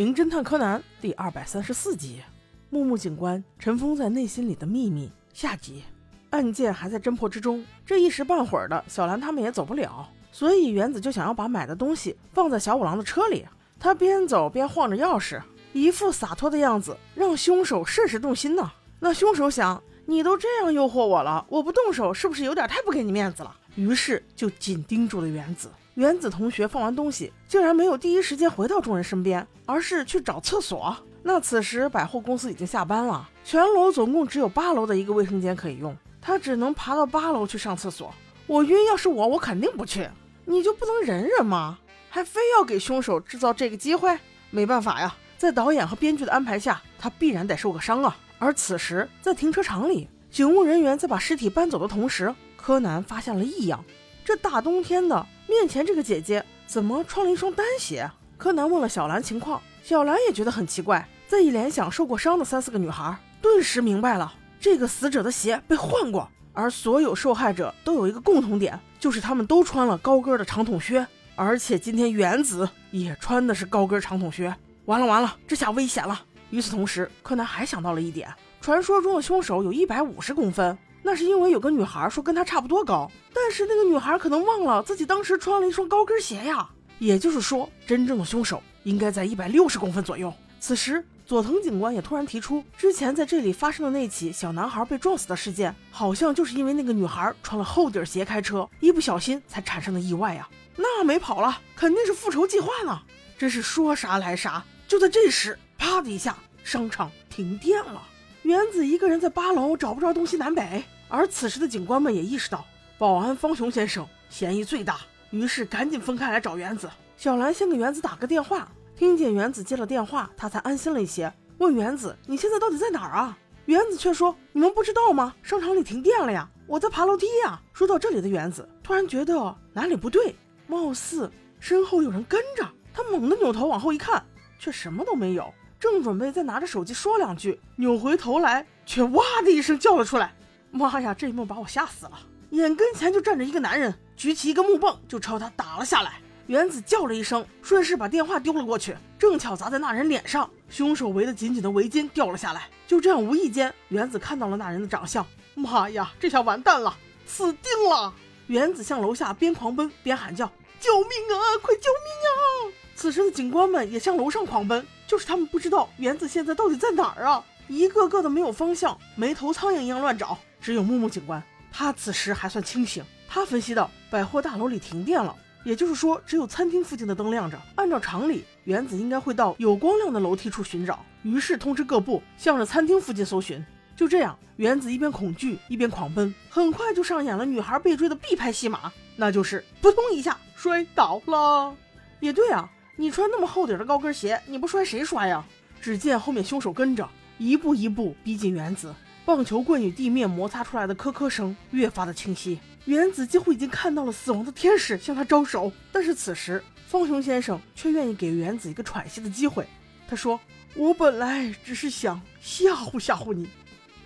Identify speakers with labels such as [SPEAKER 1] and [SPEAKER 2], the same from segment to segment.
[SPEAKER 1] 名侦探柯南第二百三十四集，木木警官尘封在内心里的秘密下集。案件还在侦破之中，这一时半会儿的，小兰他们也走不了，所以原子就想要把买的东西放在小五郎的车里。他边走边晃着钥匙，一副洒脱的样子，让凶手甚是动心呢。那凶手想，你都这样诱惑我了，我不动手是不是有点太不给你面子了？于是就紧盯住了原子。原子同学放完东西，竟然没有第一时间回到众人身边，而是去找厕所。那此时百货公司已经下班了，全楼总共只有八楼的一个卫生间可以用，他只能爬到八楼去上厕所。我晕，要是我，我肯定不去。你就不能忍忍吗？还非要给凶手制造这个机会？没办法呀，在导演和编剧的安排下，他必然得受个伤啊。而此时在停车场里，警务人员在把尸体搬走的同时，柯南发现了异样。这大冬天的。面前这个姐姐怎么穿了一双单鞋？柯南问了小兰情况，小兰也觉得很奇怪。再一联想受过伤的三四个女孩，顿时明白了，这个死者的鞋被换过。而所有受害者都有一个共同点，就是他们都穿了高跟的长筒靴，而且今天原子也穿的是高跟长筒靴。完了完了，这下危险了。与此同时，柯南还想到了一点，传说中的凶手有一百五十公分。那是因为有个女孩说跟她差不多高，但是那个女孩可能忘了自己当时穿了一双高跟鞋呀。也就是说，真正的凶手应该在一百六十公分左右。此时，佐藤警官也突然提出，之前在这里发生的那起小男孩被撞死的事件，好像就是因为那个女孩穿了厚底鞋开车，一不小心才产生的意外呀。那没跑了，肯定是复仇计划呢。真是说啥来啥。就在这时，啪的一下，商场停电了。原子一个人在八楼找不着东西南北，而此时的警官们也意识到保安方雄先生嫌疑最大，于是赶紧分开来找原子。小兰先给原子打个电话，听见原子接了电话，她才安心了一些，问原子你现在到底在哪儿啊？原子却说你们不知道吗？商场里停电了呀，我在爬楼梯呀。说到这里的原子突然觉得哪里不对，貌似身后有人跟着他，猛地扭头往后一看，却什么都没有。正准备再拿着手机说两句，扭回头来，却哇的一声叫了出来。妈呀，这一幕把我吓死了！眼跟前就站着一个男人，举起一个木棒就朝他打了下来。原子叫了一声，顺势把电话丢了过去，正巧砸在那人脸上。凶手围得紧紧的围巾掉了下来。就这样，无意间，原子看到了那人的长相。妈呀，这下完蛋了，死定了！原子向楼下边狂奔边喊叫：“救命啊！快救命啊！”此时的警官们也向楼上狂奔。就是他们不知道原子现在到底在哪儿啊！一个个的没有方向，没头苍蝇一样乱找。只有木木警官，他此时还算清醒。他分析到百货大楼里停电了，也就是说只有餐厅附近的灯亮着。按照常理，原子应该会到有光亮的楼梯处寻找。于是通知各部，向着餐厅附近搜寻。就这样，原子一边恐惧一边狂奔，很快就上演了女孩被追的必拍戏码，那就是扑通一下摔倒了。也对啊。你穿那么厚底的高跟鞋，你不摔谁摔呀？只见后面凶手跟着，一步一步逼近原子，棒球棍与地面摩擦出来的磕磕声越发的清晰。原子几乎已经看到了死亡的天使向他招手，但是此时方雄先生却愿意给原子一个喘息的机会。他说：“我本来只是想吓唬吓唬你，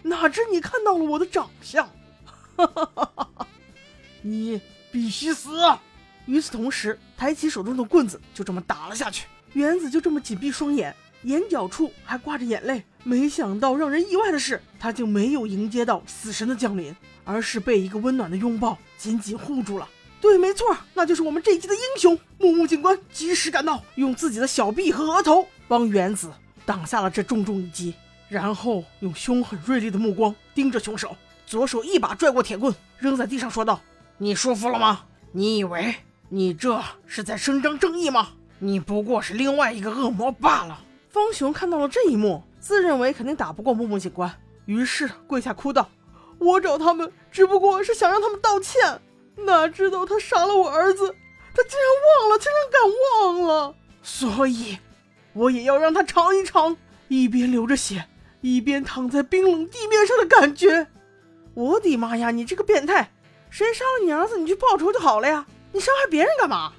[SPEAKER 1] 哪知你看到了我的长相，哈哈哈哈！你必须死！”与此同时，抬起手中的棍子，就这么打了下去。原子就这么紧闭双眼，眼角处还挂着眼泪。没想到让人意外的是，他竟没有迎接到死神的降临，而是被一个温暖的拥抱紧紧护住了。对，没错，那就是我们这一集的英雄木木警官，及时赶到，用自己的小臂和额头帮原子挡下了这重重一击，然后用凶狠锐利的目光盯着凶手，左手一把拽过铁棍，扔在地上，说道：“你舒服了吗？你以为？”你这是在伸张正义吗？你不过是另外一个恶魔罢了。方雄看到了这一幕，自认为肯定打不过木木警官，于是跪下哭道：“我找他们只不过是想让他们道歉，哪知道他杀了我儿子，他竟然忘了，竟然敢忘了。所以，我也要让他尝一尝一边流着血，一边躺在冰冷地面上的感觉。我的妈呀，你这个变态！谁杀了你儿子，你去报仇就好了呀。”你伤害别人干嘛？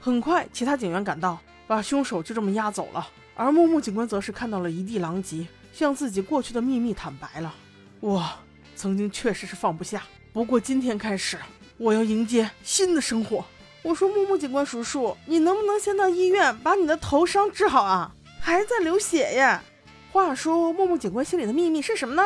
[SPEAKER 1] 很快，其他警员赶到，把凶手就这么押走了。而木木警官则是看到了一地狼藉，向自己过去的秘密坦白了。我曾经确实是放不下，不过今天开始，我要迎接新的生活。我说木木警官叔叔，你能不能先到医院把你的头伤治好啊？还在流血呀。话说，木木警官心里的秘密是什么呢？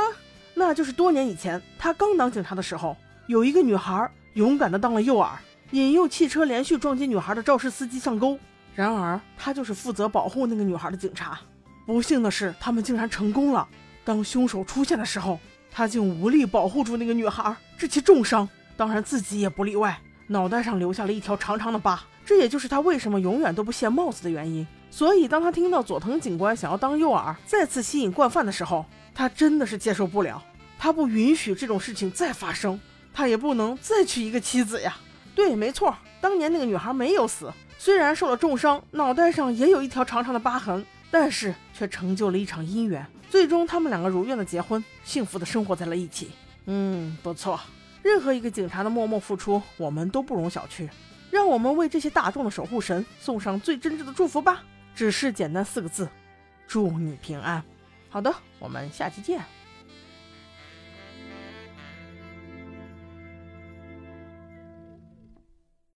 [SPEAKER 1] 那就是多年以前，他刚当警察的时候，有一个女孩勇敢的当了诱饵，引诱汽车连续撞击女孩的肇事司机上钩。然而，他就是负责保护那个女孩的警察。不幸的是，他们竟然成功了。当凶手出现的时候，他竟无力保护住那个女孩，致其重伤。当然，自己也不例外，脑袋上留下了一条长长的疤。这也就是他为什么永远都不卸帽子的原因。所以，当他听到佐藤警官想要当诱饵，再次吸引惯犯的时候，他真的是接受不了。他不允许这种事情再发生，他也不能再娶一个妻子呀。对，没错，当年那个女孩没有死，虽然受了重伤，脑袋上也有一条长长的疤痕，但是却成就了一场姻缘。最终，他们两个如愿的结婚，幸福的生活在了一起。嗯，不错。任何一个警察的默默付出，我们都不容小觑。让我们为这些大众的守护神送上最真挚的祝福吧。只是简单四个字：祝你平安。好的，我们下期见。